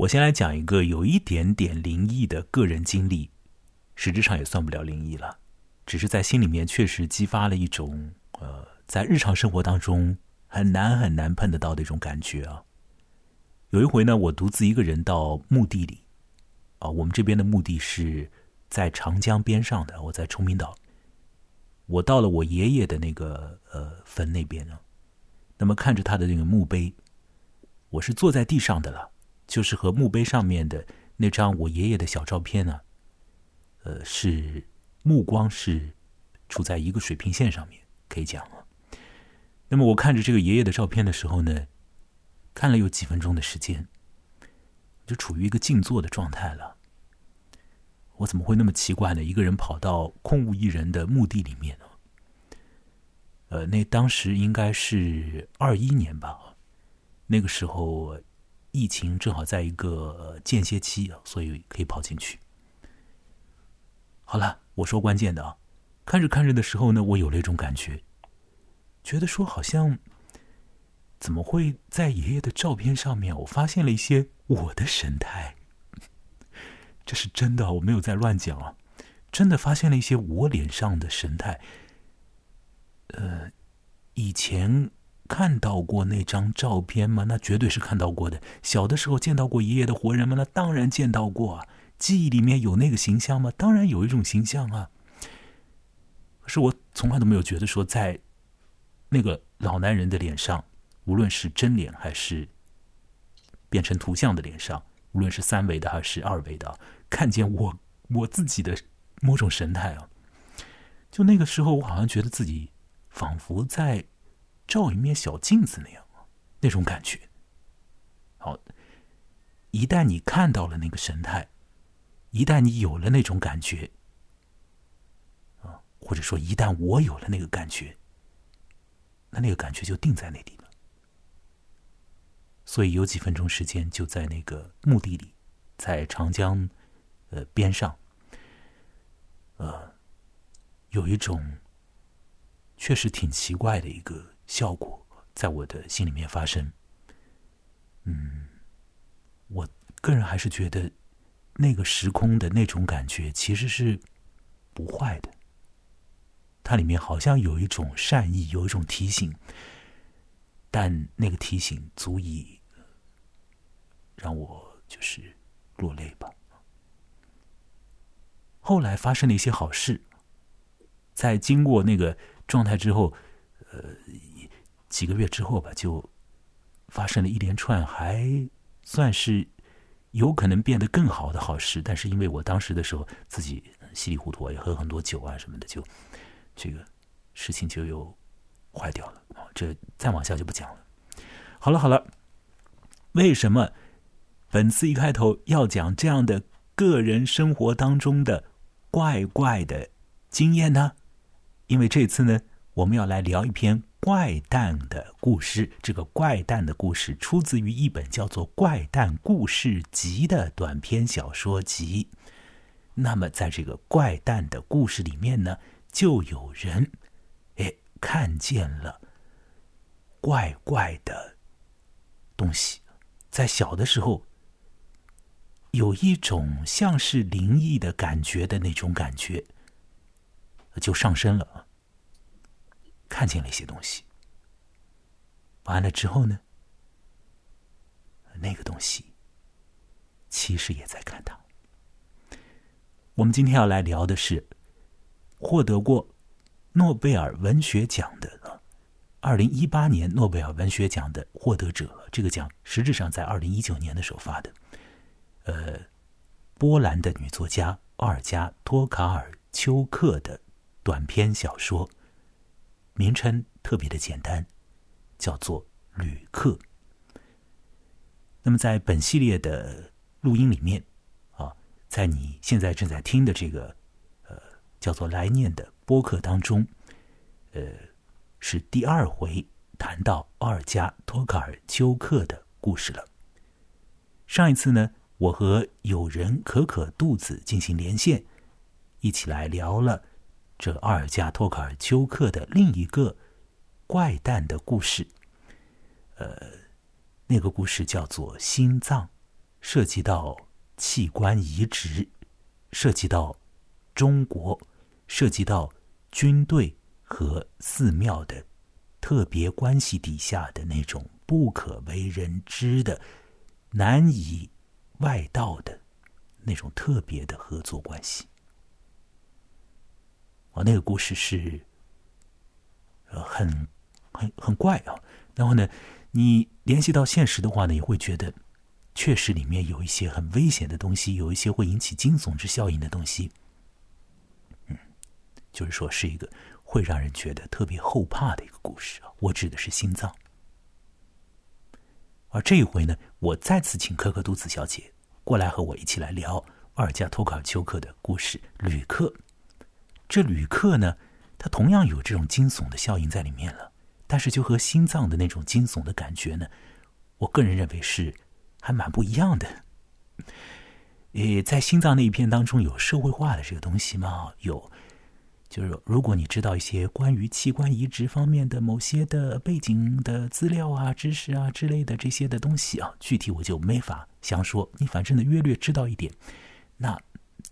我先来讲一个有一点点灵异的个人经历，实质上也算不了灵异了，只是在心里面确实激发了一种呃，在日常生活当中很难很难碰得到的一种感觉啊。有一回呢，我独自一个人到墓地里，啊，我们这边的墓地是在长江边上的，我在崇明岛，我到了我爷爷的那个呃坟那边呢，那么看着他的那个墓碑，我是坐在地上的了。就是和墓碑上面的那张我爷爷的小照片呢，呃，是目光是处在一个水平线上面，可以讲啊。那么我看着这个爷爷的照片的时候呢，看了有几分钟的时间，就处于一个静坐的状态了。我怎么会那么奇怪呢？一个人跑到空无一人的墓地里面呢？呃，那当时应该是二一年吧，那个时候。疫情正好在一个间歇期，所以可以跑进去。好了，我说关键的啊，看着看着的时候呢，我有了一种感觉，觉得说好像怎么会在爷爷的照片上面，我发现了一些我的神态。这是真的，我没有在乱讲啊，真的发现了一些我脸上的神态。呃，以前。看到过那张照片吗？那绝对是看到过的。小的时候见到过爷爷的活人吗？那当然见到过啊。记忆里面有那个形象吗？当然有一种形象啊。可是我从来都没有觉得说，在那个老男人的脸上，无论是真脸还是变成图像的脸上，无论是三维的还是二维的，看见我我自己的某种神态啊。就那个时候，我好像觉得自己仿佛在。照一面小镜子那样，那种感觉。好，一旦你看到了那个神态，一旦你有了那种感觉，啊，或者说一旦我有了那个感觉，那那个感觉就定在那里了。所以有几分钟时间就在那个墓地里，在长江呃边上，呃，有一种确实挺奇怪的一个。效果在我的心里面发生，嗯，我个人还是觉得那个时空的那种感觉其实是不坏的，它里面好像有一种善意，有一种提醒，但那个提醒足以让我就是落泪吧。后来发生了一些好事，在经过那个状态之后，呃。几个月之后吧，就发生了一连串还算是有可能变得更好的好事。但是因为我当时的时候自己稀里糊涂，也喝很多酒啊什么的，就这个事情就又坏掉了。这再往下就不讲了。好了好了，为什么本次一开头要讲这样的个人生活当中的怪怪的经验呢？因为这次呢，我们要来聊一篇。怪诞的故事，这个怪诞的故事出自于一本叫做《怪诞故事集》的短篇小说集。那么，在这个怪诞的故事里面呢，就有人，哎，看见了怪怪的东西，在小的时候有一种像是灵异的感觉的那种感觉，就上升了。看见了一些东西，完了之后呢，那个东西其实也在看他。我们今天要来聊的是获得过诺贝尔文学奖的，二零一八年诺贝尔文学奖的获得者。这个奖实质上在二零一九年的时候发的，呃，波兰的女作家奥尔加托卡尔丘克的短篇小说。名称特别的简单，叫做《旅客》。那么在本系列的录音里面，啊，在你现在正在听的这个呃叫做“来念”的播客当中，呃，是第二回谈到奥尔加托卡尔丘克的故事了。上一次呢，我和友人可可肚子进行连线，一起来聊了。这阿尔加托卡尔丘克的另一个怪诞的故事，呃，那个故事叫做《心脏》，涉及到器官移植，涉及到中国，涉及到军队和寺庙的特别关系底下的那种不可为人知的、难以外道的那种特别的合作关系。啊，那个故事是，呃，很很很怪啊。然后呢，你联系到现实的话呢，也会觉得，确实里面有一些很危险的东西，有一些会引起惊悚之效应的东西。嗯，就是说是一个会让人觉得特别后怕的一个故事啊。我指的是心脏。而这一回呢，我再次请可可杜子小姐过来和我一起来聊阿尔加托卡丘克的故事《旅客》。这旅客呢，他同样有这种惊悚的效应在里面了，但是就和心脏的那种惊悚的感觉呢，我个人认为是还蛮不一样的。呃，在心脏那一篇当中有社会化的这个东西吗？有，就是如果你知道一些关于器官移植方面的某些的背景的资料啊、知识啊之类的这些的东西啊，具体我就没法详说。你反正呢，约略知道一点，那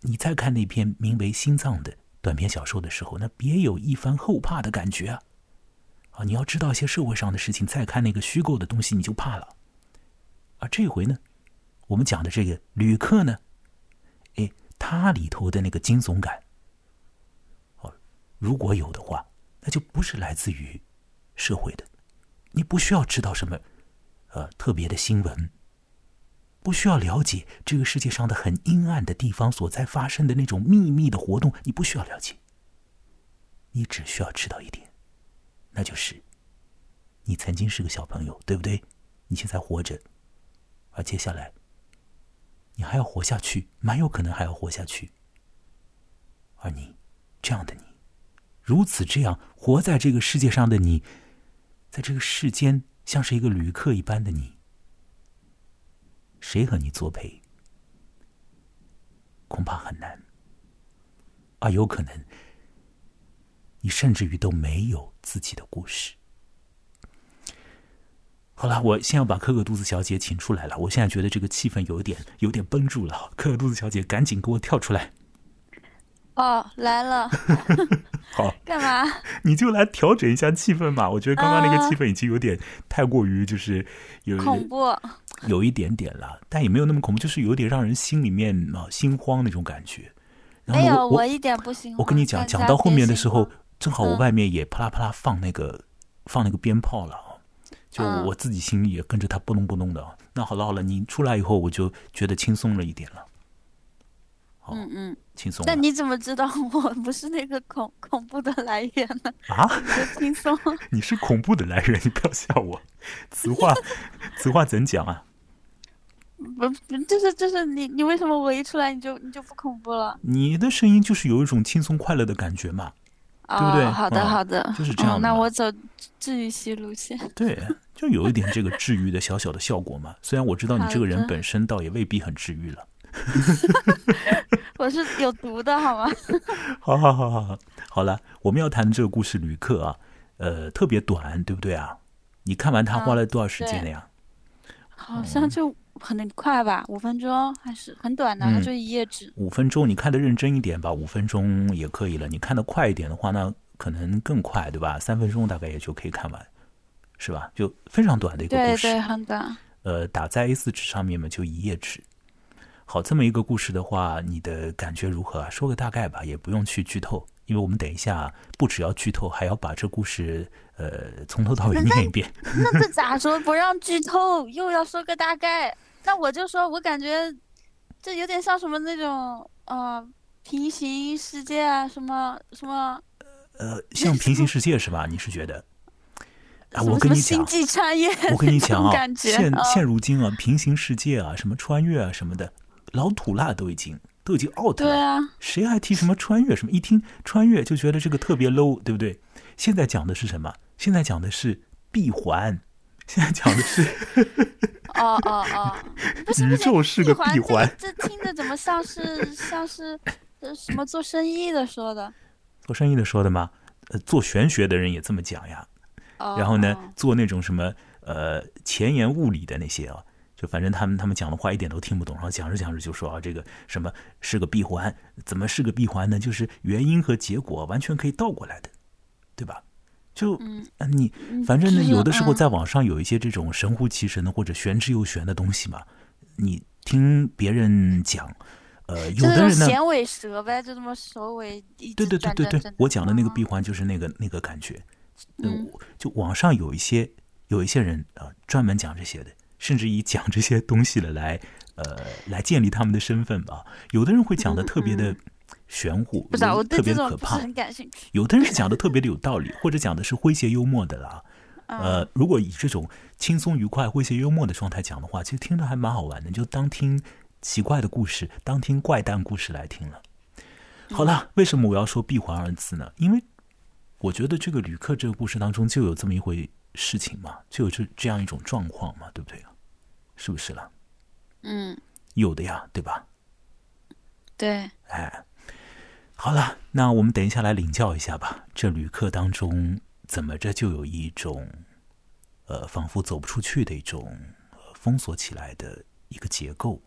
你再看那篇名为《心脏》的。短篇小说的时候，那别有一番后怕的感觉啊！啊，你要知道一些社会上的事情，再看那个虚构的东西，你就怕了。而这回呢，我们讲的这个旅客呢，哎，它里头的那个惊悚感，哦，如果有的话，那就不是来自于社会的，你不需要知道什么，呃，特别的新闻。不需要了解这个世界上的很阴暗的地方所在发生的那种秘密的活动，你不需要了解。你只需要知道一点，那就是你曾经是个小朋友，对不对？你现在活着，而接下来你还要活下去，蛮有可能还要活下去。而你这样的你，如此这样活在这个世界上的你，在这个世间像是一个旅客一般的你。谁和你作陪，恐怕很难，啊，有可能，你甚至于都没有自己的故事。好了，我先要把可可肚子小姐请出来了。我现在觉得这个气氛有点有点绷住了。可可肚子小姐，赶紧给我跳出来！哦，来了。好，干嘛？你就来调整一下气氛嘛。我觉得刚刚那个气氛已经有点太过于就是有恐怖。有一点点了，但也没有那么恐怖，就是有点让人心里面啊心慌那种感觉。没有，我一点不心慌。我跟你讲，讲到后面的时候，正好我外面也啪啦啪啦放那个放那个鞭炮了啊，就我自己心里也跟着它不隆不隆的。那好了好了，你出来以后，我就觉得轻松了一点了。嗯嗯，轻松。那你怎么知道 我不是那个恐恐怖的来源呢？啊，轻松。你是恐怖的来源，你不要吓我。此话此话怎讲啊？不，就是就是你，你为什么我一出来你就你就不恐怖了？你的声音就是有一种轻松快乐的感觉嘛，对不对？好的，好的，就是这样。那我走治愈系路线。对，就有一点这个治愈的小小的效果嘛。虽然我知道你这个人本身倒也未必很治愈了。我是有毒的，好吗？好好好好好，好了，我们要谈的这个故事，旅客啊，呃，特别短，对不对啊？你看完它花了多少时间了呀？好像就。很快吧，五分钟还是很短的，它就一页纸。五分钟，你看的认真一点吧，五分钟也可以了。你看的快一点的话，那可能更快，对吧？三分钟大概也就可以看完，是吧？就非常短的一个故事，对对，很短。呃，打在 A 四纸上面嘛，就一页纸。好，这么一个故事的话，你的感觉如何啊？说个大概吧，也不用去剧透，因为我们等一下不只要剧透，还要把这故事呃从头到尾念一遍。那这咋说？不让剧透，又要说个大概。那我就说，我感觉这有点像什么那种呃平行世界啊，什么什么呃，像平行世界是吧？你是觉得？啊，我跟你讲，我跟你讲啊，现现如今啊，平行世界啊，什么穿越啊什么的，老土了，都已经都已经 out 了。对啊，谁还提什么穿越？什么一听穿越就觉得这个特别 low，对不对？现在讲的是什么？现在讲的是闭环。现在讲的是，哦哦 哦，宇宙是个闭环，这听着怎么像是像是什么做生意的说的？做生意的说的吗？呃，做玄学的人也这么讲呀。然后呢，做那种什么呃前沿物理的那些啊，就反正他们他们讲的话一点都听不懂，然后讲着讲着就说啊，这个什么是个闭环？怎么是个闭环呢？就是原因和结果完全可以倒过来的，对吧？就嗯你反正呢，有的时候嗯在网上有一些这种神乎其神的或者玄之又玄的东西嘛，你听别人讲，呃，有的人呢，衔尾蛇呗，就这么首尾一对对对对我讲的那个嗯闭环就是那个那个感觉。就网上有一些有一些人啊、呃专门讲这些的，甚至以讲这些东西的来呃 来建立他们的身份吧。有的人会讲的特别的玄乎，不知道，我对特别可怕；这种很感兴趣。有的人是讲的特别的有道理，或者讲的是诙谐幽默的啦。嗯呃，如果以这种轻松愉快、诙谐幽默的状态讲的话，其实听着还蛮好玩的，就当听奇怪的故事，当听怪诞故事来听了。好了，为什么我要说闭环二字呢？因为我觉得这个旅客这个故事当中就有这么一回事情嘛，就有这这样一种状况嘛，对不对啊？是不是了？嗯，有的呀，对吧？对，哎，好了，那我们等一下来领教一下吧。这旅客当中怎么着就有一种，呃，仿佛走不出去的一种、呃、封锁起来的一个结构，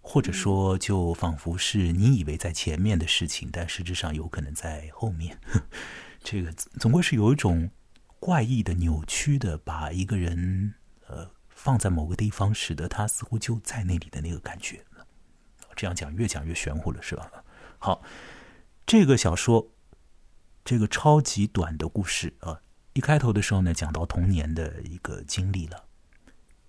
或者说，就仿佛是你以为在前面的事情，但实质上有可能在后面。这个总归是有一种怪异的、扭曲的，把一个人呃放在某个地方，使得他似乎就在那里的那个感觉。这样讲越讲越玄乎了，是吧？好，这个小说，这个超级短的故事啊，一开头的时候呢，讲到童年的一个经历了。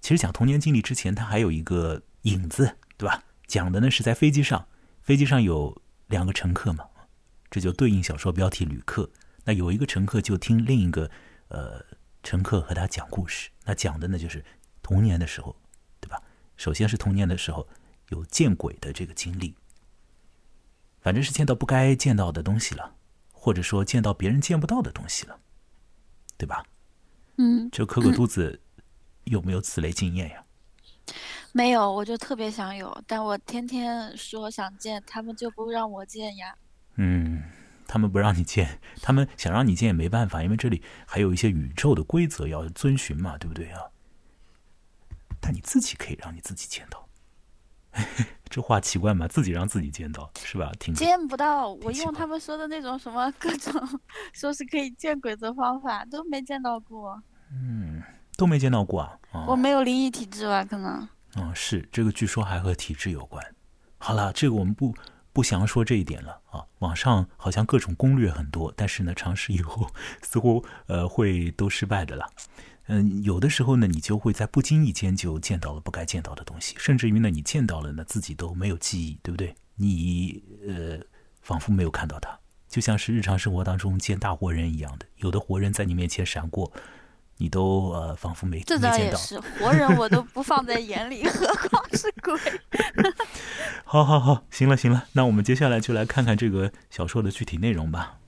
其实讲童年经历之前，它还有一个影子，对吧？讲的呢是在飞机上，飞机上有两个乘客嘛，这就对应小说标题“旅客”。那有一个乘客就听另一个呃乘客和他讲故事，那讲的呢就是童年的时候，对吧？首先是童年的时候。有见鬼的这个经历，反正是见到不该见到的东西了，或者说见到别人见不到的东西了，对吧？嗯，就可可肚子有没有此类经验呀？没有，我就特别想有，但我天天说想见，他们就不让我见呀。嗯，他们不让你见，他们想让你见也没办法，因为这里还有一些宇宙的规则要遵循嘛，对不对啊？但你自己可以让你自己见到。这话奇怪吗？自己让自己见到是吧？挺见不到，我用他们说的那种什么各种 说是可以见鬼的方法都没见到过。嗯，都没见到过啊。哦、我没有灵异体质吧？可能。嗯，是这个，据说还和体质有关。好了，这个我们不不详说这一点了啊。网上好像各种攻略很多，但是呢，尝试以后似乎呃会都失败的啦。嗯，有的时候呢，你就会在不经意间就见到了不该见到的东西，甚至于呢，你见到了呢，自己都没有记忆，对不对？你呃，仿佛没有看到它，就像是日常生活当中见大活人一样的，有的活人在你面前闪过，你都呃仿佛没见到。倒也是，活人我都不放在眼里，何况是鬼。好好好，行了行了，那我们接下来就来看看这个小说的具体内容吧。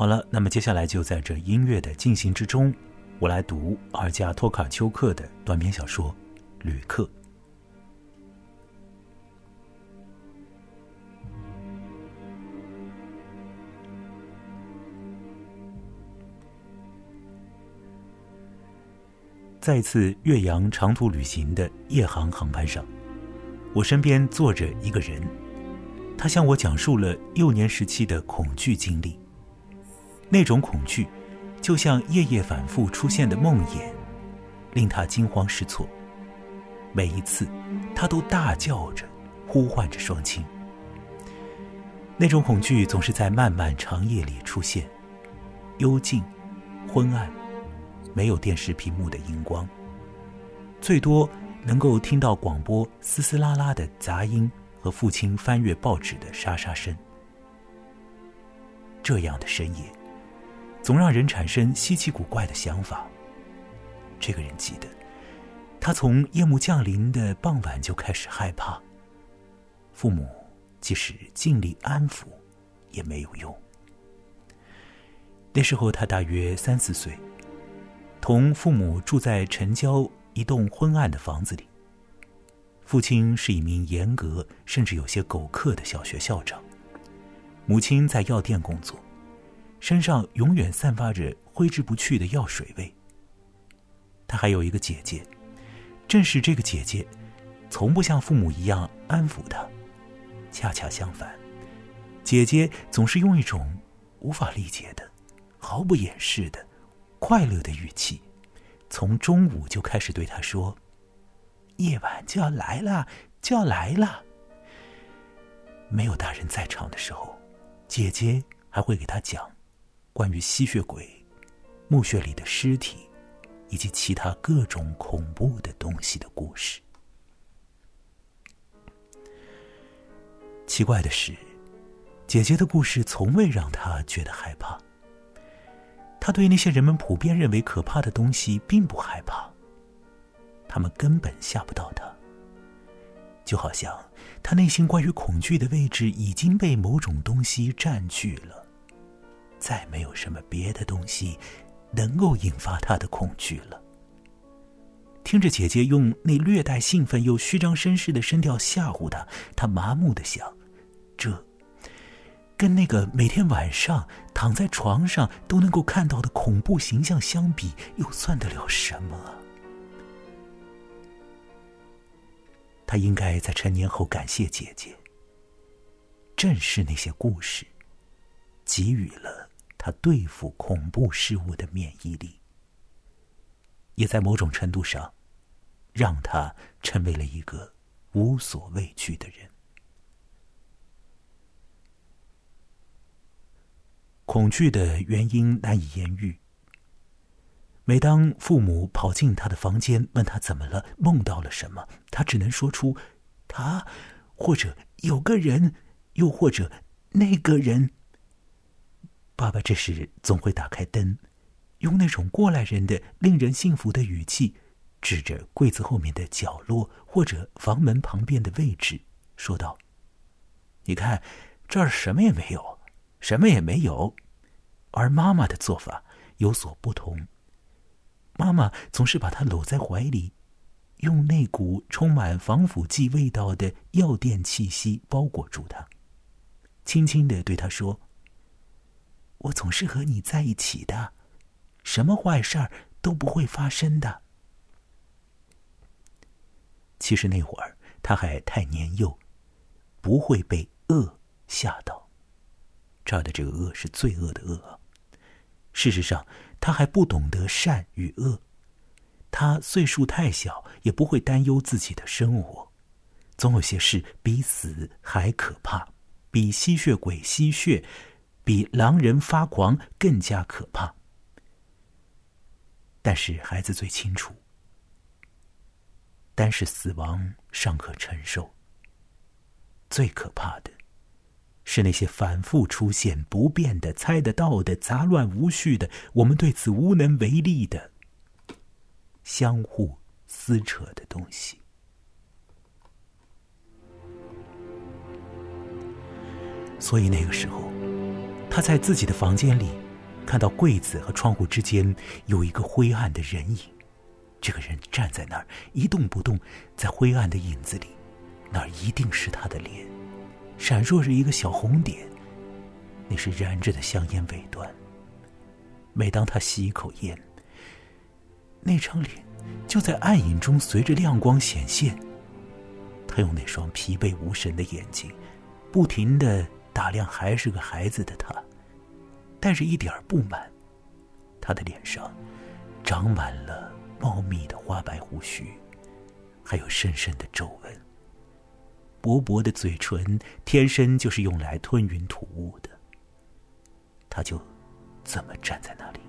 好了，那么接下来就在这音乐的进行之中，我来读尔加托卡丘克的短篇小说《旅客》。在一次岳阳长途旅行的夜航航班上，我身边坐着一个人，他向我讲述了幼年时期的恐惧经历。那种恐惧，就像夜夜反复出现的梦魇，令他惊慌失措。每一次，他都大叫着，呼唤着双亲。那种恐惧总是在漫漫长夜里出现，幽静、昏暗，没有电视屏幕的荧光，最多能够听到广播嘶嘶啦啦的杂音和父亲翻阅报纸的沙沙声。这样的深夜。总让人产生稀奇古怪的想法。这个人记得，他从夜幕降临的傍晚就开始害怕。父母即使尽力安抚，也没有用。那时候他大约三四岁，同父母住在城郊一栋昏暗的房子里。父亲是一名严格甚至有些狗刻的小学校长，母亲在药店工作。身上永远散发着挥之不去的药水味。他还有一个姐姐，正是这个姐姐，从不像父母一样安抚他，恰恰相反，姐姐总是用一种无法理解的、毫不掩饰的快乐的语气，从中午就开始对他说：“夜晚就要来了，就要来了。”没有大人在场的时候，姐姐还会给他讲关于吸血鬼、墓穴里的尸体。以及其他各种恐怖的东西的故事。奇怪的是，姐姐的故事从未让他觉得害怕。他对那些人们普遍认为可怕的东西并不害怕，他们根本吓不到他。就好像他内心关于恐惧的位置已经被某种东西占据了，再没有什么别的东西。能够引发他的恐惧了。听着姐姐用那略带兴奋又虚张声势的声调吓唬他，他麻木的想：这跟那个每天晚上躺在床上都能够看到的恐怖形象相比，又算得了什么？他应该在成年后感谢姐姐。正是那些故事，给予了。他对付恐怖事物的免疫力，也在某种程度上，让他成为了一个无所畏惧的人。恐惧的原因难以言喻。每当父母跑进他的房间，问他怎么了，梦到了什么，他只能说出“他”或者“有个人”，又或者“那个人”。爸爸这时总会打开灯，用那种过来人的、令人信服的语气，指着柜子后面的角落或者房门旁边的位置，说道：“你看，这儿什么也没有，什么也没有。”而妈妈的做法有所不同。妈妈总是把他搂在怀里，用那股充满防腐剂味道的药店气息包裹住他，轻轻的对他说。我总是和你在一起的，什么坏事儿都不会发生的。其实那会儿他还太年幼，不会被恶吓到。这儿的这个恶是罪恶的恶。事实上，他还不懂得善与恶。他岁数太小，也不会担忧自己的生活。总有些事比死还可怕，比吸血鬼吸血。比狼人发狂更加可怕，但是孩子最清楚，单是死亡尚可承受，最可怕的是那些反复出现、不变的、猜得到的、杂乱无序的，我们对此无能为力的、相互撕扯的东西。所以那个时候。他在自己的房间里，看到柜子和窗户之间有一个灰暗的人影。这个人站在那儿一动不动，在灰暗的影子里，那儿一定是他的脸，闪烁着一个小红点，那是燃着的香烟尾端。每当他吸一口烟，那张脸就在暗影中随着亮光显现。他用那双疲惫无神的眼睛，不停的。打量还是个孩子的他，带着一点不满，他的脸上长满了茂密的花白胡须，还有深深的皱纹。薄薄的嘴唇天生就是用来吞云吐雾的。他就这么站在那里，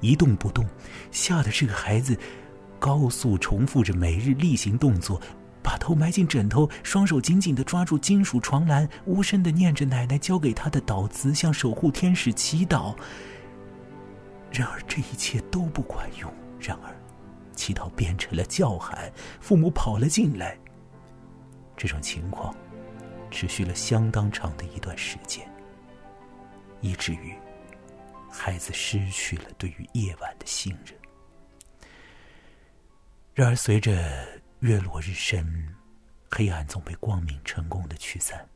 一动不动，吓得这个孩子高速重复着每日例行动作。把头埋进枕头，双手紧紧的抓住金属床栏，无声的念着奶奶教给他的祷词，向守护天使祈祷。然而这一切都不管用。然而，祈祷变成了叫喊，父母跑了进来。这种情况持续了相当长的一段时间，以至于孩子失去了对于夜晚的信任。然而，随着……月落日升，黑暗总被光明成功的驱散。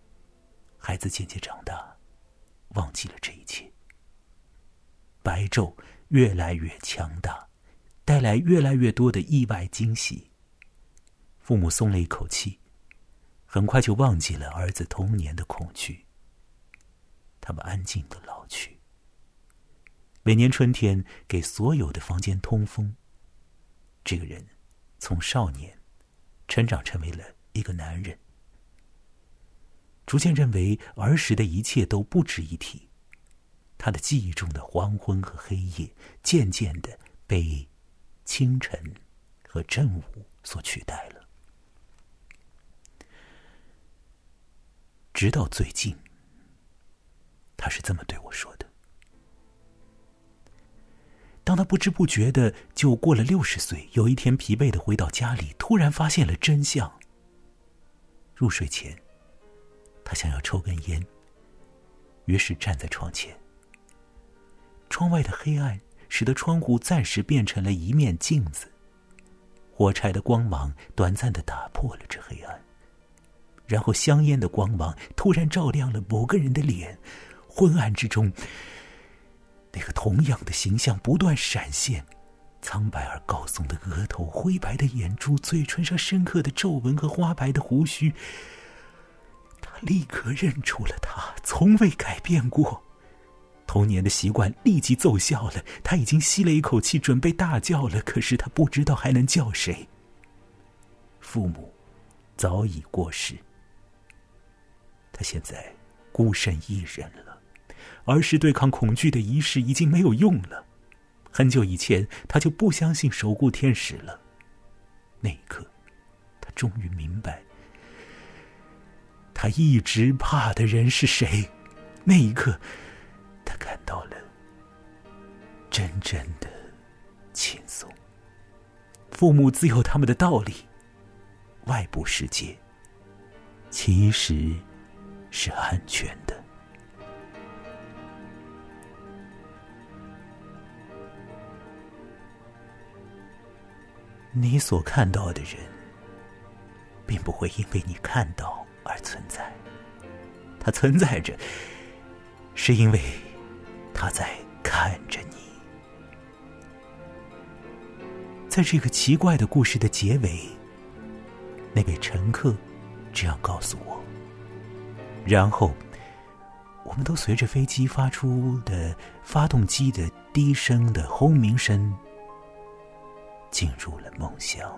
孩子渐渐长大，忘记了这一切。白昼越来越强大，带来越来越多的意外惊喜。父母松了一口气，很快就忘记了儿子童年的恐惧。他们安静的老去。每年春天，给所有的房间通风。这个人，从少年，成长成为了一个男人，逐渐认为儿时的一切都不值一提。他的记忆中的黄昏和黑夜，渐渐的被清晨和正午所取代了。直到最近，他是这么对我说的：当他不知不觉的就过了六十岁，有一天疲惫的回到家里，突然发现了真相。入睡前，他想要抽根烟，于是站在窗前。窗外的黑暗使得窗户暂时变成了一面镜子，火柴的光芒短暂的打破了这黑暗。然后，香烟的光芒突然照亮了某个人的脸，昏暗之中，那个同样的形象不断闪现：苍白而高耸的额头、灰白的眼珠、嘴唇上深刻的皱纹和花白的胡须。他立刻认出了他，从未改变过。童年的习惯立即奏效了，他已经吸了一口气，准备大叫了。可是他不知道还能叫谁。父母早已过世。他现在孤身一人了，儿时对抗恐惧的仪式已经没有用了。很久以前，他就不相信守护天使了。那一刻，他终于明白，他一直怕的人是谁。那一刻，他感到了真正的轻松。父母自有他们的道理，外部世界其实。是安全的。你所看到的人，并不会因为你看到而存在。他存在着，是因为他在看着你。在这个奇怪的故事的结尾，那位乘客这样告诉我。然后，我们都随着飞机发出的发动机的低声的轰鸣声，进入了梦乡。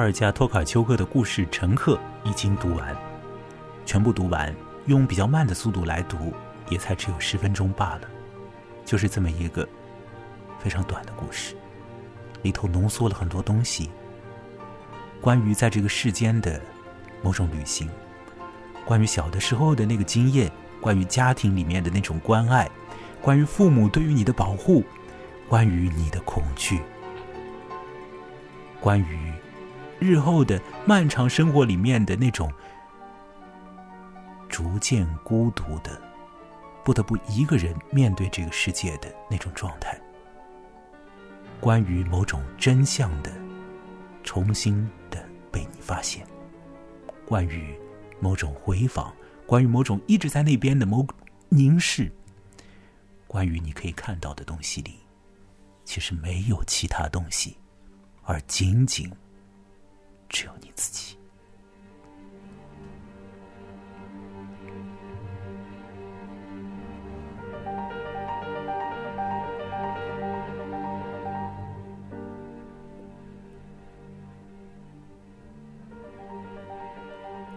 阿尔加托卡丘克的故事《乘客》已经读完，全部读完，用比较慢的速度来读，也才只有十分钟罢了。就是这么一个非常短的故事，里头浓缩了很多东西。关于在这个世间的某种旅行，关于小的时候的那个经验，关于家庭里面的那种关爱，关于父母对于你的保护，关于你的恐惧，关于。日后的漫长生活里面的那种逐渐孤独的，不得不一个人面对这个世界的那种状态，关于某种真相的重新的被你发现，关于某种回访，关于某种一直在那边的某凝视，关于你可以看到的东西里，其实没有其他东西，而仅仅。只有你自己。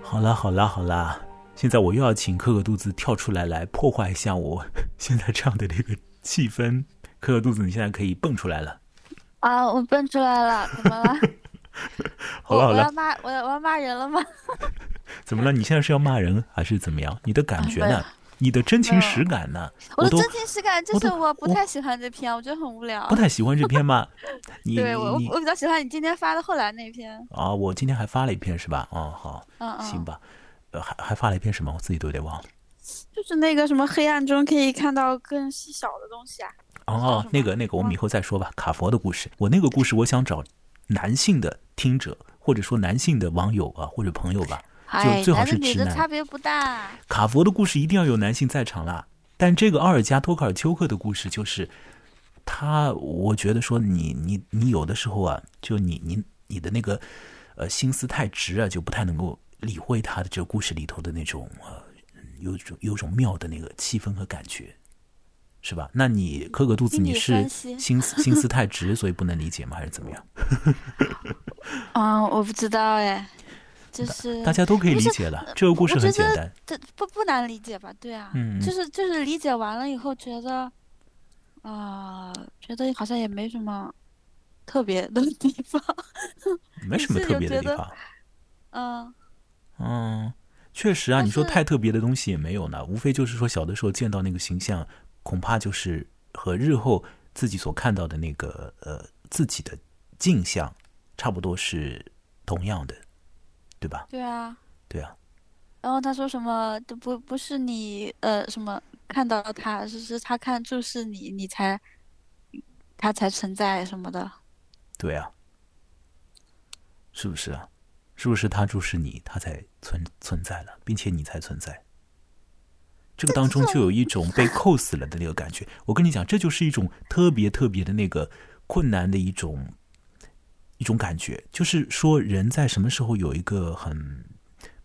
好啦，好啦，好啦，现在我又要请可可肚子跳出来，来破坏一下我 现在这样的这个气氛。可可肚子，你现在可以蹦出来了。啊，我蹦出来了，怎么了？好了好了我要，骂我要我要骂人了吗？怎么了？你现在是要骂人还是怎么样？你的感觉呢啊？你的真情实感呢？都我的真情实感就是我不太喜欢这篇，我觉得很无聊不。太喜欢这篇吗？你对我我比较喜欢你今天发的后来那篇。啊，我今天还发了一篇是吧？哦，好，嗯嗯，行吧。呃，还还发了一篇什么？我自己都有点忘了。就是那个什么黑暗中可以看到更细小的东西啊。哦那个那个，我们以后再说吧。卡佛的故事，我那个故事，我想找男性的听者，或者说男性的网友啊，或者朋友吧。就，最好是直男的差别不大。卡佛的故事一定要有男性在场啦。但这个奥尔加托卡尔丘克的故事，就是他，我觉得说你你你有的时候啊，就你你你的那个呃心思太直啊，就不太能够理会他的这个故事里头的那种呃有种有种妙的那个气氛和感觉，是吧？那你磕个肚子，你是心思心思 太直，所以不能理解吗？还是怎么样？嗯，我不知道哎，就是大家都可以理解了，这个故事很简单。这不不难理解吧？对啊，嗯就是就是理解完了以后觉得，啊、觉得好像也没什么特别的地方。没什么特别的地方。嗯，嗯，确实啊，你说太特别的东西也没有呢，无非就是说小的时候见到那个形象，恐怕就是和日后自己所看到的那个呃自己的镜像，差不多是同样的，对吧？对啊。对啊，然后他说什么都不不是你呃什么看到他，是是他看注视你，你才他才存在什么的。对啊，是不是啊？是不是他注视你，他才存存在了，并且你才存在？这个当中就有一种被扣死了的那个感觉。我跟你讲，这就是一种特别特别的那个困难的一种一种感觉，就是说人在什么时候有一个很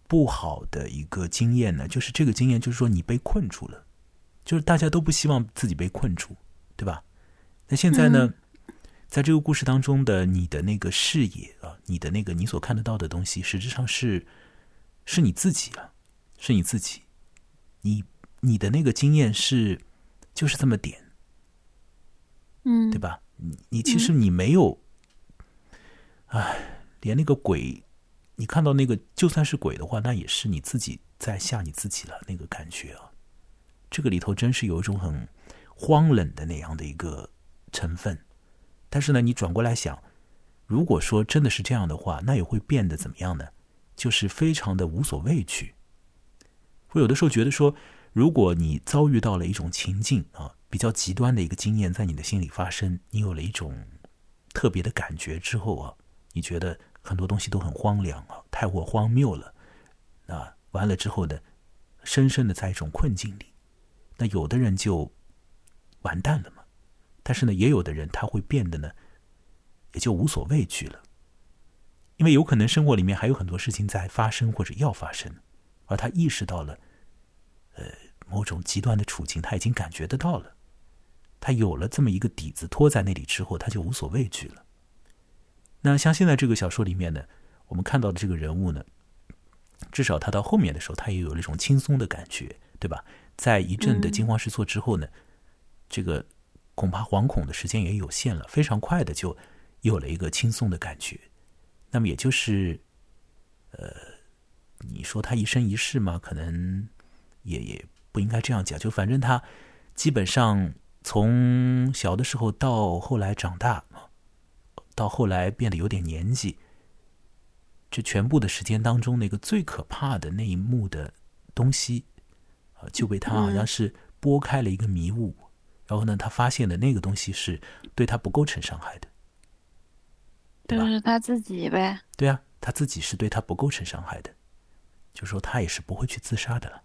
不好的一个经验呢？就是这个经验，就是说你被困住了，就是大家都不希望自己被困住，对吧？那现在呢？在这个故事当中的你的那个视野啊，你的那个你所看得到的东西，实质上是是你自己啊，是你自己，你你的那个经验是就是这么点，嗯，对吧？你你其实你没有，哎，连那个鬼，你看到那个就算是鬼的话，那也是你自己在吓你自己了，那个感觉啊，这个里头真是有一种很荒冷的那样的一个成分。但是呢，你转过来想，如果说真的是这样的话，那也会变得怎么样呢？就是非常的无所畏惧。我有的时候觉得说，如果你遭遇到了一种情境啊，比较极端的一个经验在你的心里发生，你有了一种特别的感觉之后啊，你觉得很多东西都很荒凉啊，太过荒谬了，啊，完了之后呢，深深的在一种困境里，那有的人就完蛋了嘛。但是呢，也有的人他会变得呢，也就无所畏惧了，因为有可能生活里面还有很多事情在发生或者要发生，而他意识到了，呃，某种极端的处境，他已经感觉得到了，他有了这么一个底子托在那里之后，他就无所畏惧了。那像现在这个小说里面呢，我们看到的这个人物呢，至少他到后面的时候，他也有了一种轻松的感觉，对吧？在一阵的惊慌失措之后呢，这个。恐怕惶恐的时间也有限了，非常快的就有了一个轻松的感觉。那么也就是，呃，你说他一生一世嘛，可能也也不应该这样讲。就反正他基本上从小的时候到后来长大，到后来变得有点年纪，这全部的时间当中，那个最可怕的那一幕的东西，啊、呃，就被他好像是拨开了一个迷雾。然后呢，他发现的那个东西是对他不构成伤害的，就是他自己呗。对啊，他自己是对他不构成伤害的，就说他也是不会去自杀的了。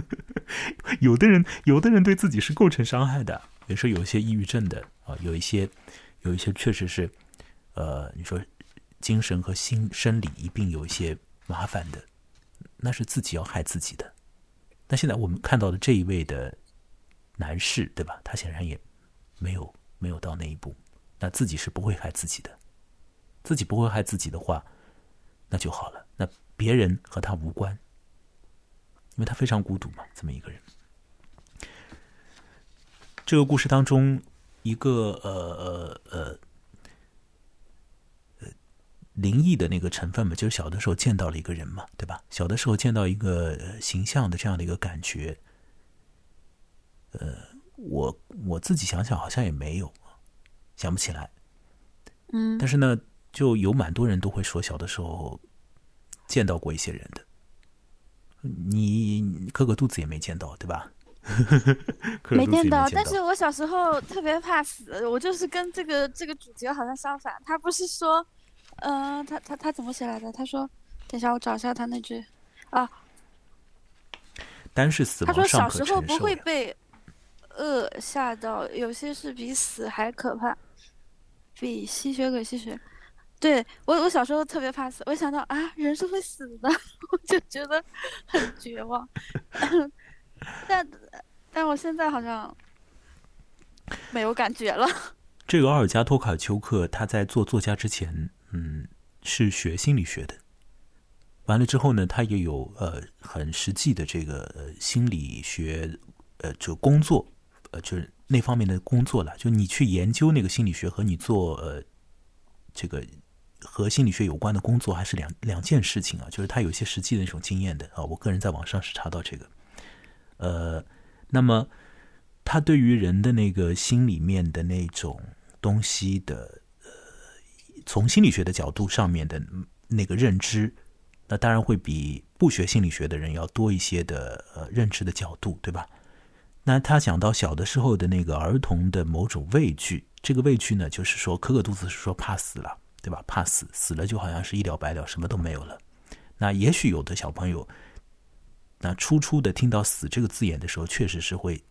有的人，有的人对自己是构成伤害的，比如说有一些抑郁症的啊，有一些，有一些确实是，呃，你说精神和心生理一并有一些麻烦的，那是自己要害自己的。那现在我们看到的这一位的。男士对吧？他显然也没有没有到那一步，那自己是不会害自己的，自己不会害自己的话，那就好了。那别人和他无关，因为他非常孤独嘛，这么一个人。这个故事当中，一个呃呃呃呃灵异的那个成分嘛，就是小的时候见到了一个人嘛，对吧？小的时候见到一个形象的这样的一个感觉，呃，我我自己想想好像也没有，想不起来。嗯，但是呢，就有蛮多人都会说小的时候见到过一些人的。你磕个肚子也没见到，对吧？没见到，但是我小时候特别怕死，我就是跟这个这个主角好像相反。他不是说，嗯，他他他怎么写来的？他说，等一下我找一下他那句，啊，单是死亡他说小时候不会被恶吓到，有些是比死还可怕，比吸血鬼吸血。对我，我小时候特别怕死，我想到啊，人是会死的，我就觉得很绝望。但但我现在好像没有感觉了。这个奥尔加托卡丘克他在做作家之前，嗯，是学心理学的。完了之后呢，他也有呃很实际的这个心理学呃就工作，呃就是那方面的工作了。就你去研究那个心理学和你做呃这个。和心理学有关的工作还是两两件事情啊，就是他有一些实际的那种经验的啊。我个人在网上是查到这个，呃，那么他对于人的那个心里面的那种东西的，呃，从心理学的角度上面的那个认知，那当然会比不学心理学的人要多一些的呃认知的角度，对吧？那他讲到小的时候的那个儿童的某种畏惧，这个畏惧呢，就是说可可肚子是说怕死了。对吧？怕死，死了就好像是一了百了，什么都没有了。那也许有的小朋友，那初初的听到“死”这个字眼的时候，确实是会，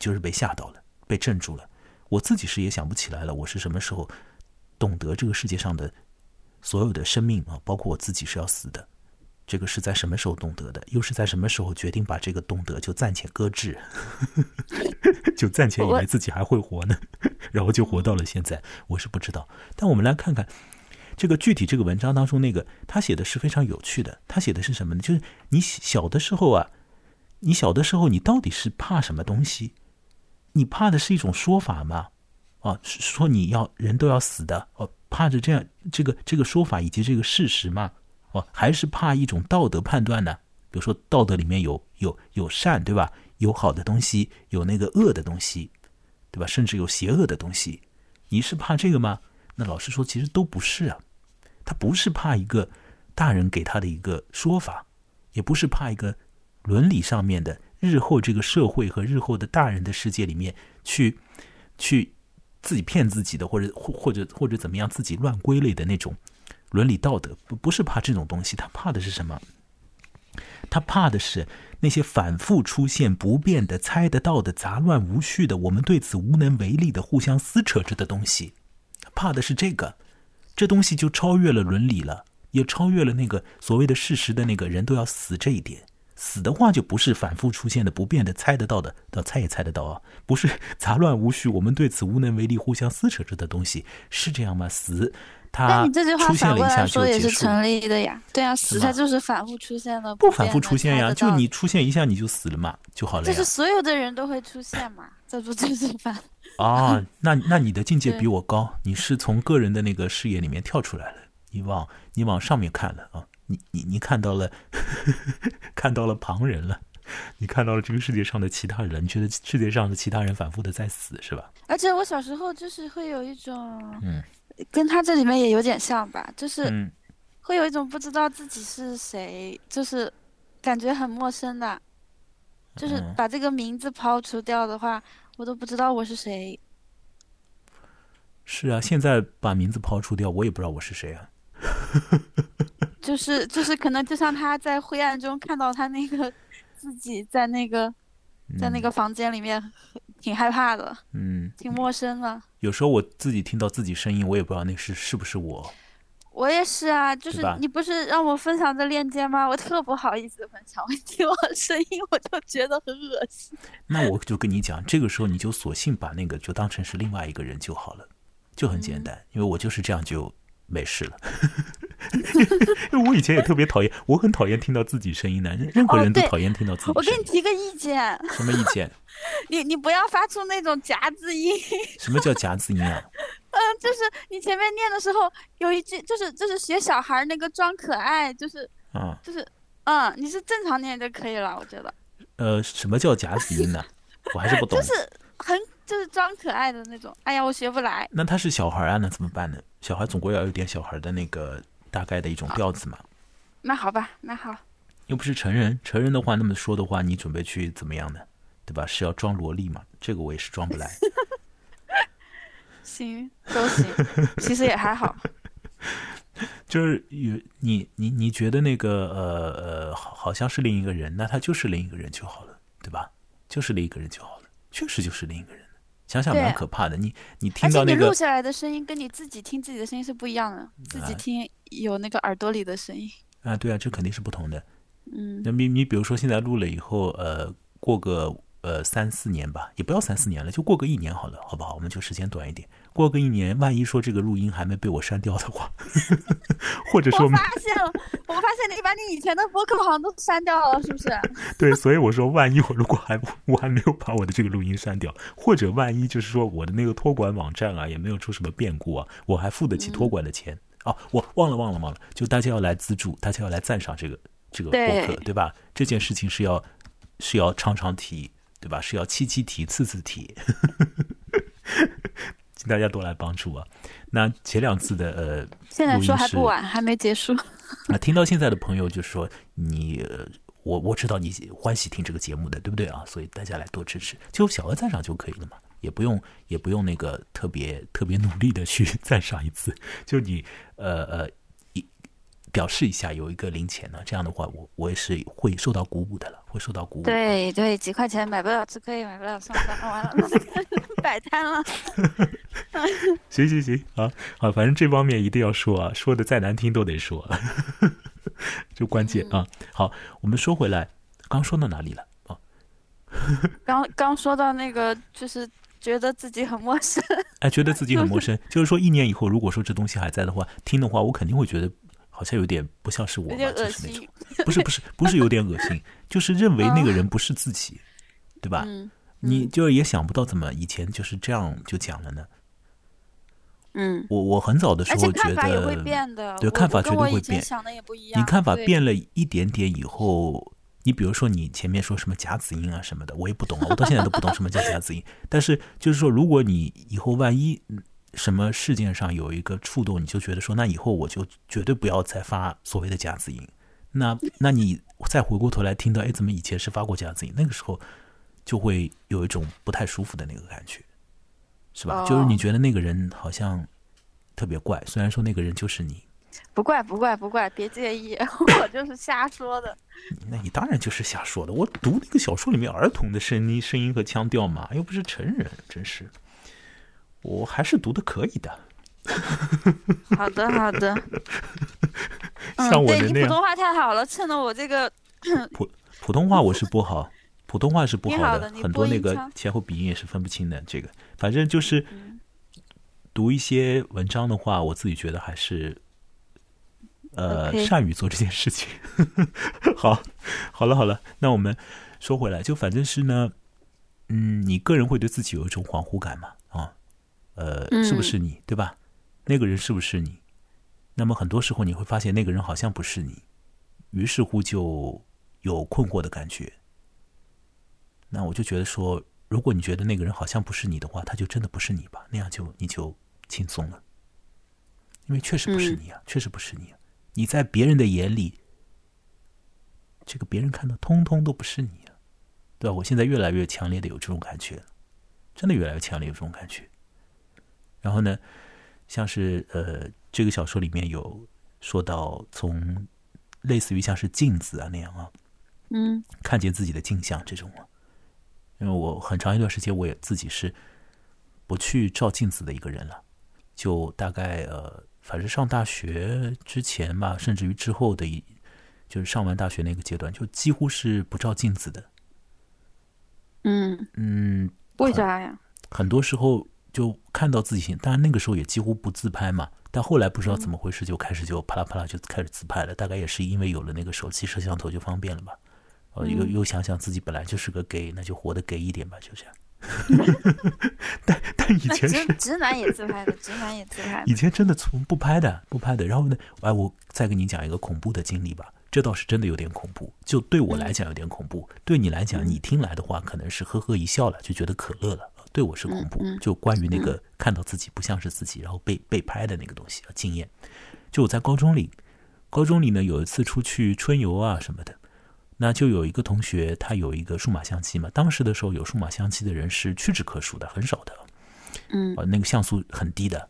就是被吓到了，被镇住了。我自己是也想不起来了，我是什么时候懂得这个世界上的所有的生命啊，包括我自己是要死的。这个是在什么时候懂得的？又是在什么时候决定把这个懂得就暂且搁置，就暂且以为自己还会活呢？然后就活到了现在，我是不知道。但我们来看看。这个具体这个文章当中，那个他写的是非常有趣的。他写的是什么呢？就是你小的时候啊，你小的时候，你到底是怕什么东西？你怕的是一种说法吗？啊，说你要人都要死的哦，怕着这样这个这个说法以及这个事实吗？哦，还是怕一种道德判断呢？比如说道德里面有有有善，对吧？有好的东西，有那个恶的东西，对吧？甚至有邪恶的东西，你是怕这个吗？那老师说，其实都不是啊，他不是怕一个大人给他的一个说法，也不是怕一个伦理上面的日后这个社会和日后的大人的世界里面去去自己骗自己的，或者或或者或者怎么样自己乱归类的那种伦理道德，不不是怕这种东西，他怕的是什么？他怕的是那些反复出现、不变的、猜得到的、杂乱无序的，我们对此无能为力的、互相撕扯着的东西。怕的是这个，这东西就超越了伦理了，也超越了那个所谓的事实的那个人都要死这一点。死的话就不是反复出现的、不变的、猜得到的，到猜也猜得到啊，不是杂乱无序，我们对此无能为力、互相撕扯着的东西，是这样吗？死，它出现了一下就结束。也是成立的呀，对啊，死它就是反复出现的，不反复出现呀，就你出现一下你就死了嘛，就好了。就是所有的人都会出现嘛，这不就是 反？啊，那那你的境界比我高，你是从个人的那个视野里面跳出来了，你往你往上面看了啊，你你你看到了，看到了旁人了，你看到了这个世界上的其他人，你觉得世界上的其他人反复的在死是吧？而且我小时候就是会有一种，嗯，跟他这里面也有点像吧，就是会有一种不知道自己是谁，就是感觉很陌生的，就是把这个名字抛除掉的话。我都不知道我是谁。是啊，现在把名字抛除掉，我也不知道我是谁啊。就 是就是，可能就像他在灰暗中看到他那个 自己在那个在那个房间里面，挺害怕的，嗯，挺陌生的。有时候我自己听到自己声音，我也不知道那是是不是我。我也是啊，就是你不是让我分享的链接吗？我特不好意思分享，我听我声音我就觉得很恶心。那我就跟你讲，这个时候你就索性把那个就当成是另外一个人就好了，就很简单，因为我就是这样就没事了。因为我以前也特别讨厌，我很讨厌听到自己声音的，任何人都讨厌听到自己。我给你提个意见。什么意见？你你不要发出那种夹子音。什么叫夹子音啊？嗯，就是你前面念的时候有一句，就是就是学小孩那个装可爱，就是啊，就是嗯，你是正常念就可以了，我觉得。呃，什么叫夹子音呢？我还是不懂。就是很就是装可爱的那种。哎呀，我学不来。那他是小孩啊，那怎么办呢？小孩总归要有点小孩的那个大概的一种调子嘛。那好吧，那好。又不是成人，成人的话那么说的话，你准备去怎么样呢？对吧？是要装萝莉嘛？这个我也是装不来。行，都行，其实也还好。就是有你你你觉得那个呃呃，好好像是另一个人，那他就是另一个人就好了，对吧？就是另一个人就好了，确实就是另一个人。想想蛮可怕的。你你听到那个录下来的声音，跟你自己听自己的声音是不一样的。自己听有那个耳朵里的声音啊，对啊，这肯定是不同的。嗯，那你你比如说现在录了以后，呃，过个。呃，三四年吧，也不要三四年了，就过个一年好了，好不好？我们就时间短一点，过个一年，万一说这个录音还没被我删掉的话，或者说我发现了，我发现你把你以前的博客好像都删掉了，是不是？对，所以我说，万一我如果还我还没有把我的这个录音删掉，或者万一就是说我的那个托管网站啊也没有出什么变故啊，我还付得起托管的钱哦，我忘了忘了忘了，就大家要来资助，大家要来赞赏这个这个博客，对吧？这件事情是要是要常常提。对吧？是要期期提，次次提，请大家多来帮助啊！那前两次的呃，现在说还不晚，还没结束。啊听到现在的朋友就说你，我我知道你欢喜听这个节目的，对不对啊？所以大家来多支持，就小额赞赏就可以了嘛，也不用也不用那个特别特别努力的去 赞赏一次，就你呃呃。表示一下有一个零钱呢，这样的话我我也是会受到鼓舞的了，会受到鼓舞。对对，几块钱买不了吃亏，买不了上当，完了 摆摊了。行 行行，啊好，反正这方面一定要说啊，说的再难听都得说，就关键啊。好，我们说回来，刚说到哪里了啊？刚刚说到那个，就是觉得自己很陌生。哎，觉得自己很陌生，就是说一年以后，如果说这东西还在的话，听的话，我肯定会觉得。好像有点不像是我嘛，就是那种，不是不是不是有点恶心，就是认为那个人不是自己，对吧？你就也想不到怎么以前就是这样就讲了呢。嗯，我我很早的时候觉得，对看法绝对会变。你看法变了一点点以后，你比如说你前面说什么甲子音啊什么的，我也不懂啊，我到现在都不懂什么叫甲子音。但是就是说，如果你以后万一。什么事件上有一个触动，你就觉得说，那以后我就绝对不要再发所谓的夹子音。那 那你再回过头来听到，哎，怎么以前是发过夹子音？那个时候就会有一种不太舒服的那个感觉，是吧？就是你觉得那个人好像特别怪，虽然说那个人就是你。不怪不怪不怪，别介意，我就是瞎说的。那你当然就是瞎说的。我读那个小说里面儿童的声音、声音和腔调嘛，又不是成人，真是。我还是读的可以的。好的，好的。像我的那样，普通话太好了，趁着我这个普普通话我是不好，普通话是不好的，很多那个前后鼻音也是分不清的。这个反正就是读一些文章的话，我自己觉得还是呃善于做这件事情。好，好了，好了，那我们说回来，就反正是呢，嗯，你个人会对自己有一种恍惚感嘛？啊。呃，是不是你，对吧？那个人是不是你？那么很多时候你会发现那个人好像不是你，于是乎就有困惑的感觉。那我就觉得说，如果你觉得那个人好像不是你的话，他就真的不是你吧？那样就你就轻松了，因为确实不是你啊，确实不是你。你在别人的眼里，这个别人看到通通都不是你啊，对吧？我现在越来越强烈的有这种感觉，真的越来越强烈有这种感觉。然后呢，像是呃，这个小说里面有说到，从类似于像是镜子啊那样啊，嗯，看见自己的镜像这种啊。因为我很长一段时间我也自己是不去照镜子的一个人了，就大概呃，反正上大学之前吧，甚至于之后的一，就是上完大学那个阶段，就几乎是不照镜子的。嗯嗯，为啥呀？很多时候。就看到自己，当然那个时候也几乎不自拍嘛。但后来不知道怎么回事，就开始就啪啦啪啦就开始自拍了。大概也是因为有了那个手机摄像头就方便了吧。呃，又又想想自己本来就是个 gay，那就活得 gay 一点吧，就这样。但但以前是直男也自拍的，直男也自拍。以前真的从不拍的，不拍的。然后呢，哎，我再给你讲一个恐怖的经历吧。这倒是真的有点恐怖，就对我来讲有点恐怖。对你来讲，你听来的话可能是呵呵一笑了，就觉得可乐了。对我是恐怖，就关于那个看到自己不像是自己，然后被被拍的那个东西啊，经验。就我在高中里，高中里呢有一次出去春游啊什么的。那就有一个同学，他有一个数码相机嘛。当时的时候，有数码相机的人是屈指可数的，很少的。嗯，呃，那个像素很低的，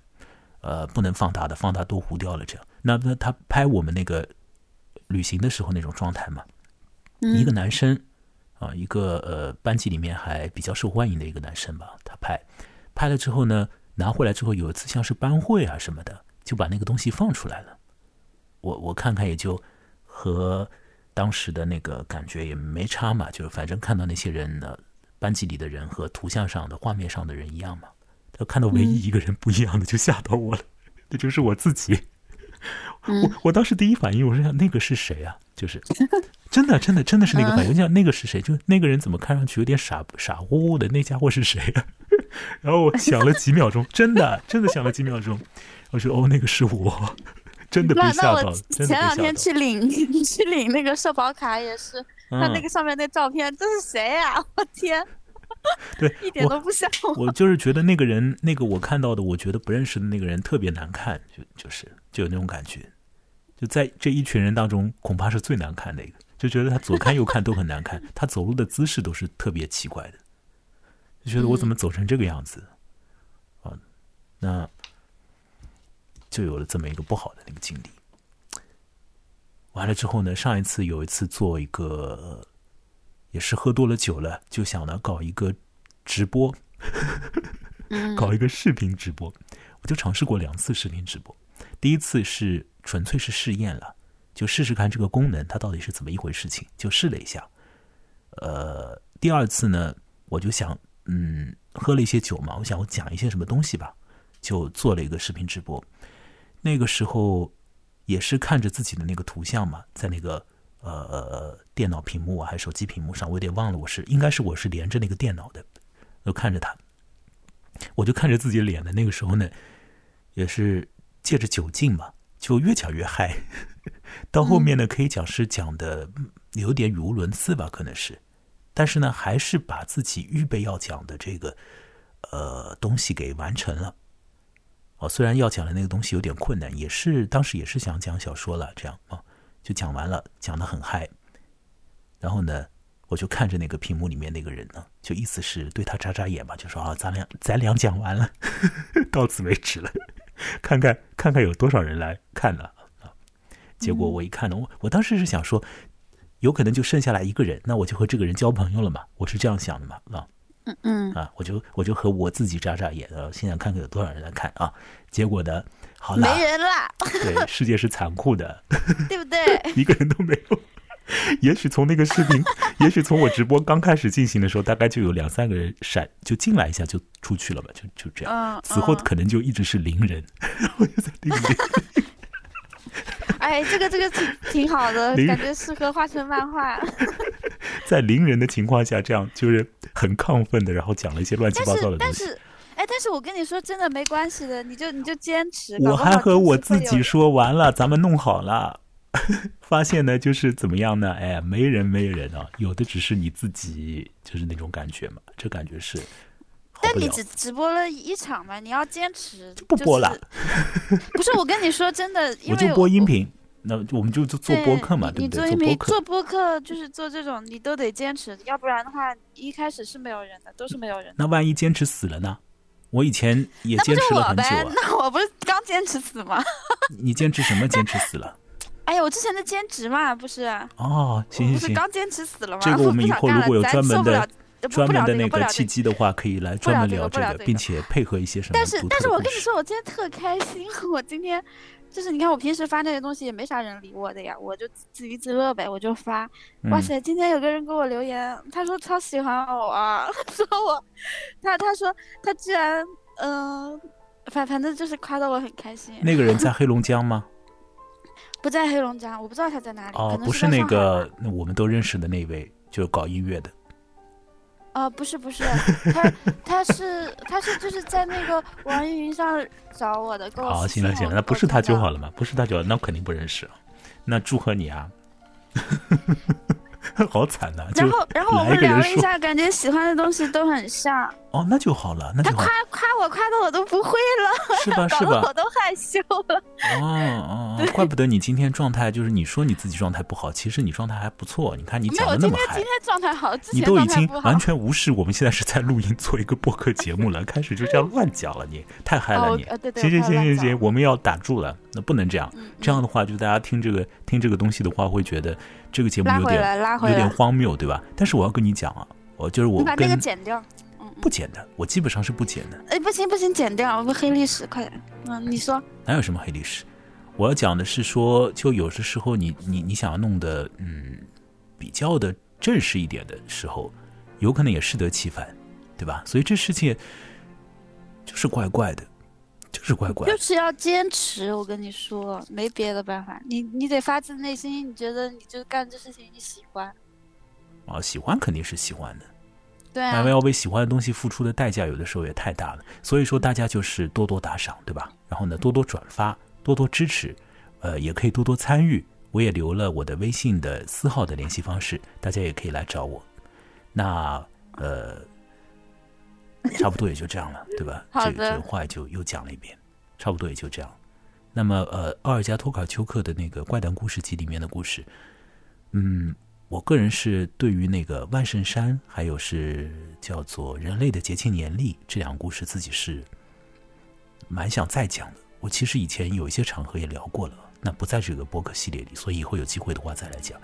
呃，不能放大的，放大都糊掉了。这样，那那他拍我们那个旅行的时候那种状态嘛，一个男生啊，一个呃班级里面还比较受欢迎的一个男生吧，他拍拍了之后呢，拿回来之后有一次像是班会啊什么的，就把那个东西放出来了。我我看看也就和。当时的那个感觉也没差嘛，就是反正看到那些人呢，班级里的人和图像上的画面上的人一样嘛。他看到唯一一个人不一样的，就吓到我了，那就是我自己。我我当时第一反应，我是想那个是谁啊？就是真的真的真的是那个反应，我想那个是谁？就那个人怎么看上去有点傻傻乎乎的？那家伙是谁啊？然后我想了几秒钟，真的真的想了几秒钟，我说哦，那个是我。真的被吓到了，前两天去领去领那个社保卡也是，他那个上面那照片，这是谁呀？我天，对，一点都不像我。我就是觉得那个人，那个我看到的，我觉得不认识的那个人特别难看，就就是就有那种感觉，就在这一群人当中，恐怕是最难看的一个，就觉得他左看右看都很难看，他走路的姿势都是特别奇怪的，就觉得我怎么走成这个样子啊？那。就有了这么一个不好的那个经历。完了之后呢，上一次有一次做一个，也是喝多了酒了，就想呢搞一个直播，搞一个视频直播。我就尝试过两次视频直播，第一次是纯粹是试验了，就试试看这个功能它到底是怎么一回事情，就试了一下。呃，第二次呢，我就想，嗯，喝了一些酒嘛，我想我讲一些什么东西吧，就做了一个视频直播。那个时候也是看着自己的那个图像嘛，在那个呃电脑屏幕，还是手机屏幕上，我有点忘了，我是应该是我是连着那个电脑的，就看着他，我就看着自己脸的那个时候呢，也是借着酒劲嘛，就越讲越嗨，到后面呢可以讲是讲的有点语无伦次吧，可能是，但是呢还是把自己预备要讲的这个呃东西给完成了。哦，虽然要讲的那个东西有点困难，也是当时也是想讲小说了，这样啊，就讲完了，讲的很嗨。然后呢，我就看着那个屏幕里面那个人呢，就意思是对他眨眨眼吧，就说啊，咱俩咱俩讲完了，到此为止了，看看看看有多少人来看呢啊。结果我一看呢，我我当时是想说，有可能就剩下来一个人，那我就和这个人交朋友了嘛，我是这样想的嘛啊。嗯嗯啊，我就我就和我自己眨眨眼，然后心想看看有多少人来看啊。结果呢，好了，没人啦。对，世界是残酷的，对不对？一个人都没有。也许从那个视频，也许从我直播刚开始进行的时候，大概就有两三个人闪就进来一下就出去了吧，就就这样。此后可能就一直是零人。哎，这个这个挺挺好的，感觉适合画成漫画。在零人的情况下，这样就是很亢奋的，然后讲了一些乱七八糟的东西。但是，哎，但是我跟你说，真的没关系的，你就你就坚持。我还和我自己说完了，咱们弄好了，发现呢，就是怎么样呢？哎，没人没人啊，有的只是你自己，就是那种感觉嘛。这感觉是。但你只直播了一场嘛？你要坚持就。不播了。不是我跟你说真的，我就播音频。那我们就做做播客嘛，对不对？做播客，做播客就是做这种，你都得坚持，要不然的话，一开始是没有人的，都是没有人的。那万一坚持死了呢？我以前也坚持了很久啊。那我不是刚坚持死吗？你坚持什么？坚持死了？哎呀，我之前的兼职嘛，不是。哦，行行行。刚兼职死了吗？这个我们以后如果有专门的。专门的那个契机的话，可以来专门聊这个，并且配合一些什么。但是，但是我跟你说，我今天特开心。我今天就是你看，我平时发那些东西也没啥人理我的呀，我就自娱自乐呗，我就发。哇塞，今天有个人给我留言，他说超喜欢我啊，说我，他他说他居然嗯反反正就是夸的我很开心。那个人在黑龙江吗？不在黑龙江，我不知道他在哪里。哦，不是那个，那我们都认识的那位，就是搞音乐的。哦，不是不是，他他是他是就是在那个网易云上找我的，跟我好，行了行了，那不是他就好了嘛，不是他就好，那肯定不认识。那祝贺你啊！好惨呐！然后，然后我们聊了一下，感觉喜欢的东西都很像。哦，那就好了，那就他夸夸我，夸的我都不会了，是吧？是吧？我都害羞了。哦哦，怪不得你今天状态就是你说你自己状态不好，其实你状态还不错。你看你讲的那么嗨。今天状态好，你都已经完全无视我们现在是在录音做一个播客节目了，开始就这样乱讲了，你太嗨了，你。行行行行行，我们要打住了，那不能这样。这样的话，就大家听这个听这个东西的话，会觉得这个节目有点有点荒谬，对吧？但是我要跟你讲啊，我就是我把那个剪掉。不剪的，我基本上是不剪的。哎，不行不行，剪掉，我们黑历史，快点。嗯，你说哪有什么黑历史？我要讲的是说，就有的时候你你你想要弄的嗯比较的正式一点的时候，有可能也适得其反，对吧？所以这事情就是怪怪的，就是乖乖，就是要坚持。我跟你说，没别的办法，你你得发自内心，你觉得你就干这事情你喜欢啊？喜欢肯定是喜欢的。对，啊，要为喜欢的东西付出的代价，有的时候也太大了。所以说，大家就是多多打赏，对吧？然后呢，多多转发，多多支持，呃，也可以多多参与。我也留了我的微信的私号的联系方式，大家也可以来找我。那呃，差不多也就这样了，对吧？好的。这话就又讲了一遍，差不多也就这样。那么呃，奥尔加托卡丘克的那个怪诞故事集里面的故事，嗯。我个人是对于那个万圣山，还有是叫做人类的节庆年历这两个故事，自己是蛮想再讲的。我其实以前有一些场合也聊过了，那不在这个博客系列里，所以以后有机会的话再来讲。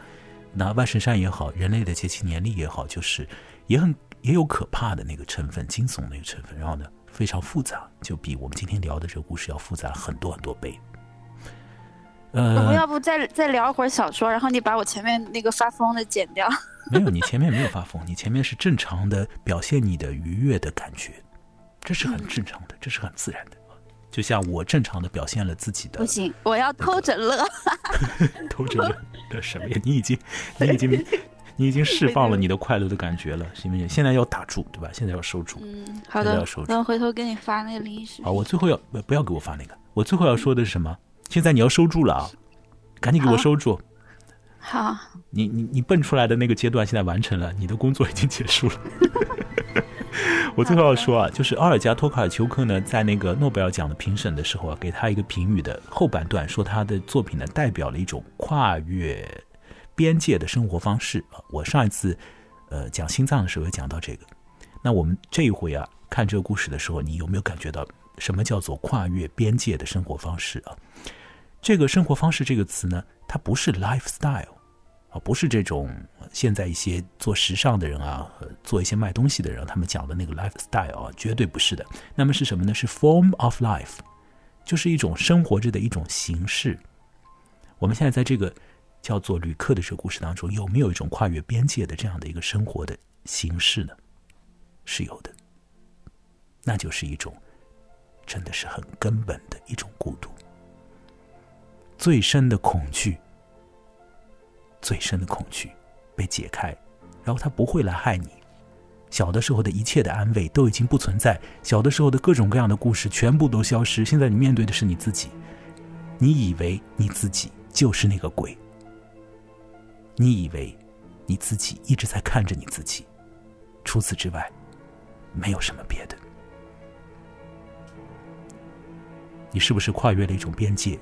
那万圣山也好，人类的节庆年历也好，就是也很也有可怕的那个成分，惊悚那个成分，然后呢非常复杂，就比我们今天聊的这个故事要复杂很多很多倍。呃，我们要不再再聊一会儿小说，然后你把我前面那个发疯的剪掉。没有，你前面没有发疯，你前面是正常的表现你的愉悦的感觉，这是很正常的，这是很自然的。就像我正常的表现了自己的。不行，我要偷着乐。偷着乐的什么呀？你已经，你已经，你已经释放了你的快乐的感觉了，行不行？现在要打住，对吧？现在要收住。嗯，好的。要收住。我回头给你发那个临时。好，我最后要不要给我发那个？我最后要说的是什么？现在你要收住了啊！赶紧给我收住。好，你你你蹦出来的那个阶段现在完成了，你的工作已经结束了。我最后要说啊，就是奥尔加托卡尔丘克呢，在那个诺贝尔奖的评审的时候啊，给他一个评语的后半段，说他的作品呢代表了一种跨越边界的生活方式啊。我上一次呃讲心脏的时候也讲到这个，那我们这一回啊看这个故事的时候，你有没有感觉到？什么叫做跨越边界的生活方式啊？这个生活方式这个词呢，它不是 lifestyle 啊，不是这种现在一些做时尚的人啊，做一些卖东西的人他们讲的那个 lifestyle 啊，绝对不是的。那么是什么呢？是 form of life，就是一种生活着的一种形式。我们现在在这个叫做旅客的这个故事当中，有没有一种跨越边界的这样的一个生活的形式呢？是有的，那就是一种。真的是很根本的一种孤独，最深的恐惧，最深的恐惧被解开，然后他不会来害你。小的时候的一切的安慰都已经不存在，小的时候的各种各样的故事全部都消失。现在你面对的是你自己，你以为你自己就是那个鬼，你以为你自己一直在看着你自己，除此之外，没有什么别的。你是不是跨越了一种边界，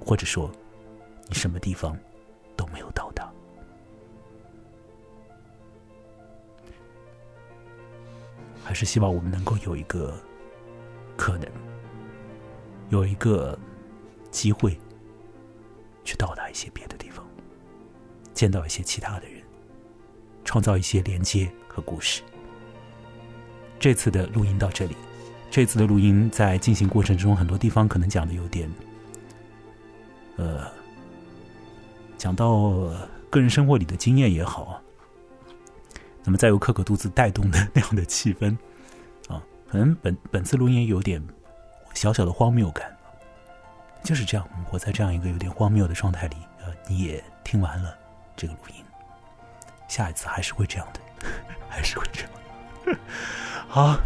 或者说，你什么地方都没有到达？还是希望我们能够有一个可能，有一个机会，去到达一些别的地方，见到一些其他的人，创造一些连接和故事。这次的录音到这里。这次的录音在进行过程中，很多地方可能讲的有点，呃，讲到个人生活里的经验也好，那么再由可可肚子带动的那样的气氛，啊，可能本本次录音有点，小小的荒谬感。就是这样，我在这样一个有点荒谬的状态里，呃，你也听完了这个录音，下一次还是会这样的，还是会这样。好。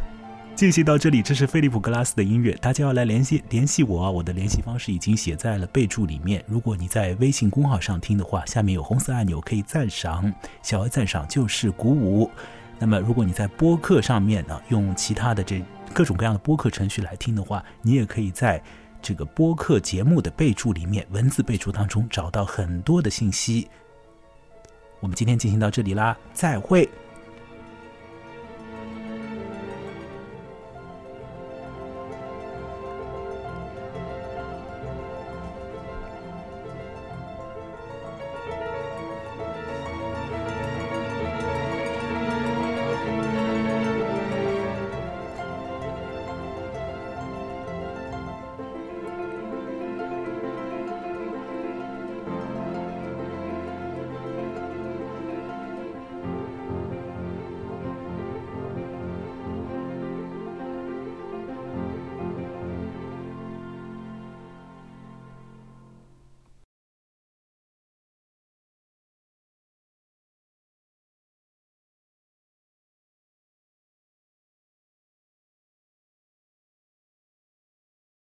进行到这里，这是菲利普格拉斯的音乐。大家要来联系联系我啊！我的联系方式已经写在了备注里面。如果你在微信公号上听的话，下面有红色按钮可以赞赏，小额赞赏就是鼓舞。那么，如果你在播客上面呢，用其他的这各种各样的播客程序来听的话，你也可以在这个播客节目的备注里面，文字备注当中找到很多的信息。我们今天进行到这里啦，再会。